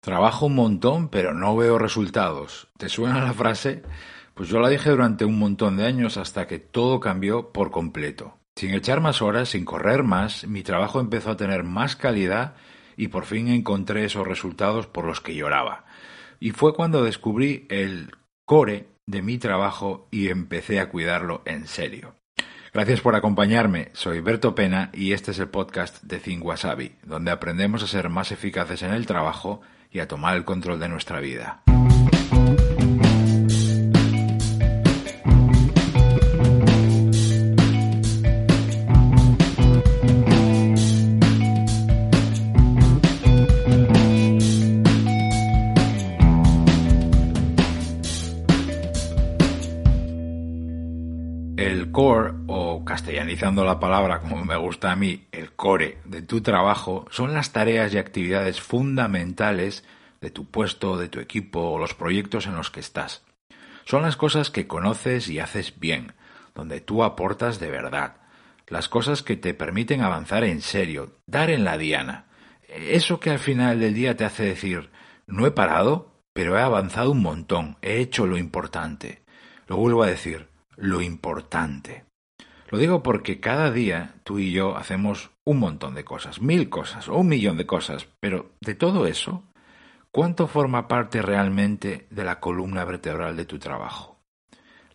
Trabajo un montón, pero no veo resultados. ¿Te suena la frase? Pues yo la dije durante un montón de años hasta que todo cambió por completo. Sin echar más horas, sin correr más, mi trabajo empezó a tener más calidad y por fin encontré esos resultados por los que lloraba. Y fue cuando descubrí el core de mi trabajo y empecé a cuidarlo en serio. Gracias por acompañarme, soy Berto Pena y este es el podcast de Think donde aprendemos a ser más eficaces en el trabajo y a tomar el control de nuestra vida. El core, o castellanizando la palabra como me gusta a mí, el core de tu trabajo, son las tareas y actividades fundamentales de tu puesto, de tu equipo o los proyectos en los que estás. Son las cosas que conoces y haces bien, donde tú aportas de verdad, las cosas que te permiten avanzar en serio, dar en la diana. Eso que al final del día te hace decir, no he parado, pero he avanzado un montón, he hecho lo importante. Lo vuelvo a decir, lo importante. Lo digo porque cada día tú y yo hacemos un montón de cosas, mil cosas o un millón de cosas, pero de todo eso, ¿cuánto forma parte realmente de la columna vertebral de tu trabajo?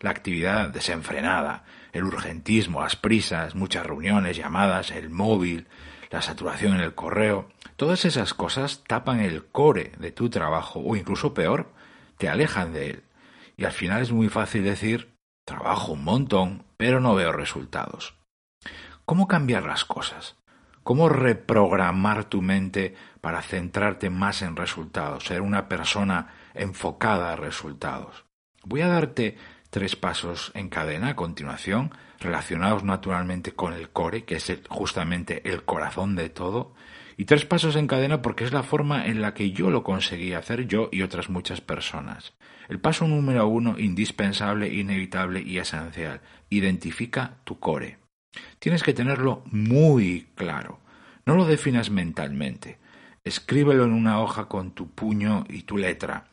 La actividad desenfrenada, el urgentismo, las prisas, muchas reuniones, llamadas, el móvil, la saturación en el correo, todas esas cosas tapan el core de tu trabajo o incluso peor, te alejan de él. Y al final es muy fácil decir Trabajo un montón, pero no veo resultados. ¿Cómo cambiar las cosas? ¿Cómo reprogramar tu mente para centrarte más en resultados, ser una persona enfocada a resultados? Voy a darte tres pasos en cadena a continuación, relacionados naturalmente con el core, que es justamente el corazón de todo, y tres pasos en cadena porque es la forma en la que yo lo conseguí hacer yo y otras muchas personas. El paso número uno, indispensable, inevitable y esencial. Identifica tu core. Tienes que tenerlo muy claro. No lo definas mentalmente. Escríbelo en una hoja con tu puño y tu letra.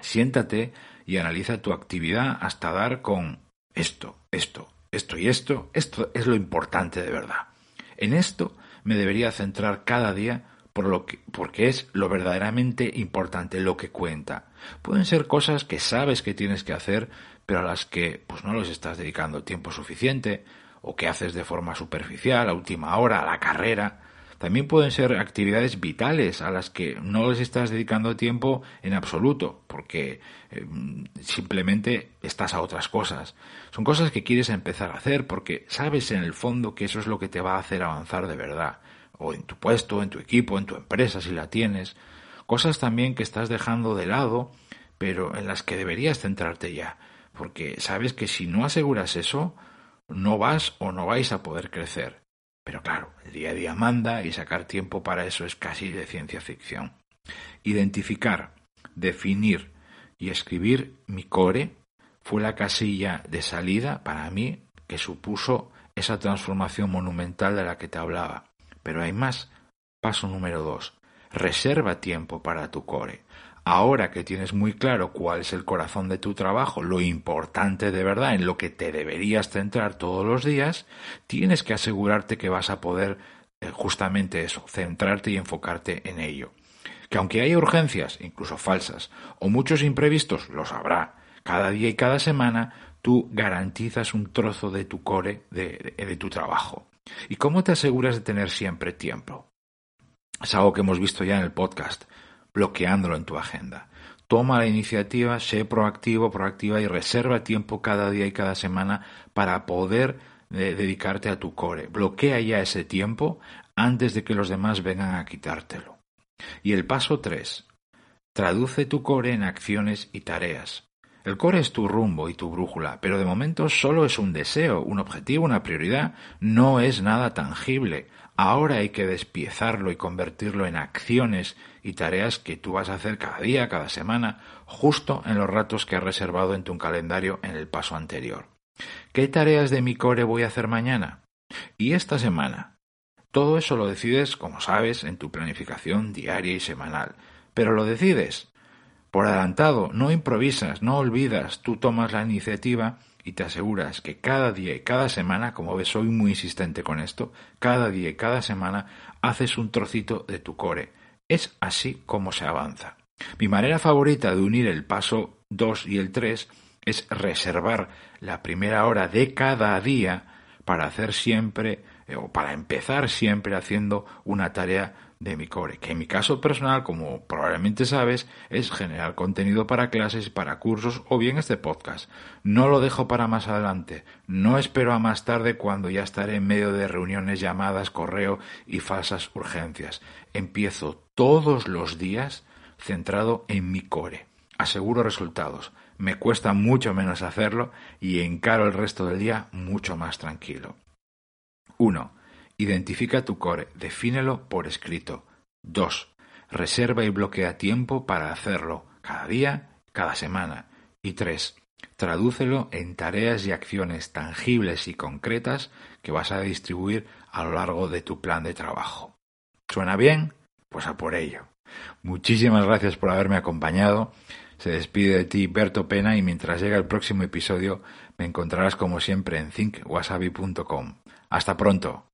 Siéntate y analiza tu actividad hasta dar con esto, esto, esto y esto. Esto es lo importante de verdad. En esto me debería centrar cada día por lo que, porque es lo verdaderamente importante, lo que cuenta. Pueden ser cosas que sabes que tienes que hacer, pero a las que pues no les estás dedicando tiempo suficiente, o que haces de forma superficial, a última hora, a la carrera. También pueden ser actividades vitales a las que no les estás dedicando tiempo en absoluto, porque eh, simplemente estás a otras cosas. Son cosas que quieres empezar a hacer porque sabes en el fondo que eso es lo que te va a hacer avanzar de verdad, o en tu puesto, en tu equipo, en tu empresa si la tienes. Cosas también que estás dejando de lado, pero en las que deberías centrarte ya, porque sabes que si no aseguras eso, no vas o no vais a poder crecer. Pero claro, el día a día manda y sacar tiempo para eso es casi de ciencia ficción. Identificar, definir y escribir mi core fue la casilla de salida para mí que supuso esa transformación monumental de la que te hablaba. Pero hay más. Paso número dos. Reserva tiempo para tu core. Ahora que tienes muy claro cuál es el corazón de tu trabajo, lo importante de verdad, en lo que te deberías centrar todos los días, tienes que asegurarte que vas a poder eh, justamente eso, centrarte y enfocarte en ello. Que aunque haya urgencias, incluso falsas, o muchos imprevistos, los habrá, cada día y cada semana, tú garantizas un trozo de tu core, de, de tu trabajo. ¿Y cómo te aseguras de tener siempre tiempo? Es algo que hemos visto ya en el podcast bloqueándolo en tu agenda. Toma la iniciativa, sé proactivo, proactiva y reserva tiempo cada día y cada semana para poder eh, dedicarte a tu core. Bloquea ya ese tiempo antes de que los demás vengan a quitártelo. Y el paso 3. Traduce tu core en acciones y tareas. El core es tu rumbo y tu brújula, pero de momento solo es un deseo, un objetivo, una prioridad, no es nada tangible. Ahora hay que despiezarlo y convertirlo en acciones y tareas que tú vas a hacer cada día, cada semana, justo en los ratos que has reservado en tu calendario en el paso anterior. ¿Qué tareas de mi core voy a hacer mañana? Y esta semana. Todo eso lo decides, como sabes, en tu planificación diaria y semanal. pero lo decides. Por adelantado, no improvisas, no olvidas, tú tomas la iniciativa y te aseguras que cada día y cada semana, como ves, soy muy insistente con esto, cada día y cada semana haces un trocito de tu core. Es así como se avanza. Mi manera favorita de unir el paso 2 y el 3 es reservar la primera hora de cada día para hacer siempre eh, o para empezar siempre haciendo una tarea de mi core, que en mi caso personal, como probablemente sabes, es generar contenido para clases, para cursos o bien este podcast. No lo dejo para más adelante, no espero a más tarde cuando ya estaré en medio de reuniones, llamadas, correo y falsas urgencias. Empiezo todos los días centrado en mi core. Aseguro resultados. Me cuesta mucho menos hacerlo y encaro el resto del día mucho más tranquilo. 1. Identifica tu core, defínelo por escrito. 2. Reserva y bloquea tiempo para hacerlo, cada día, cada semana. Y 3. Tradúcelo en tareas y acciones tangibles y concretas que vas a distribuir a lo largo de tu plan de trabajo. ¿Suena bien? Pues a por ello. Muchísimas gracias por haberme acompañado. Se despide de ti Berto Pena y mientras llega el próximo episodio me encontrarás como siempre en thinkwasabi.com. Hasta pronto.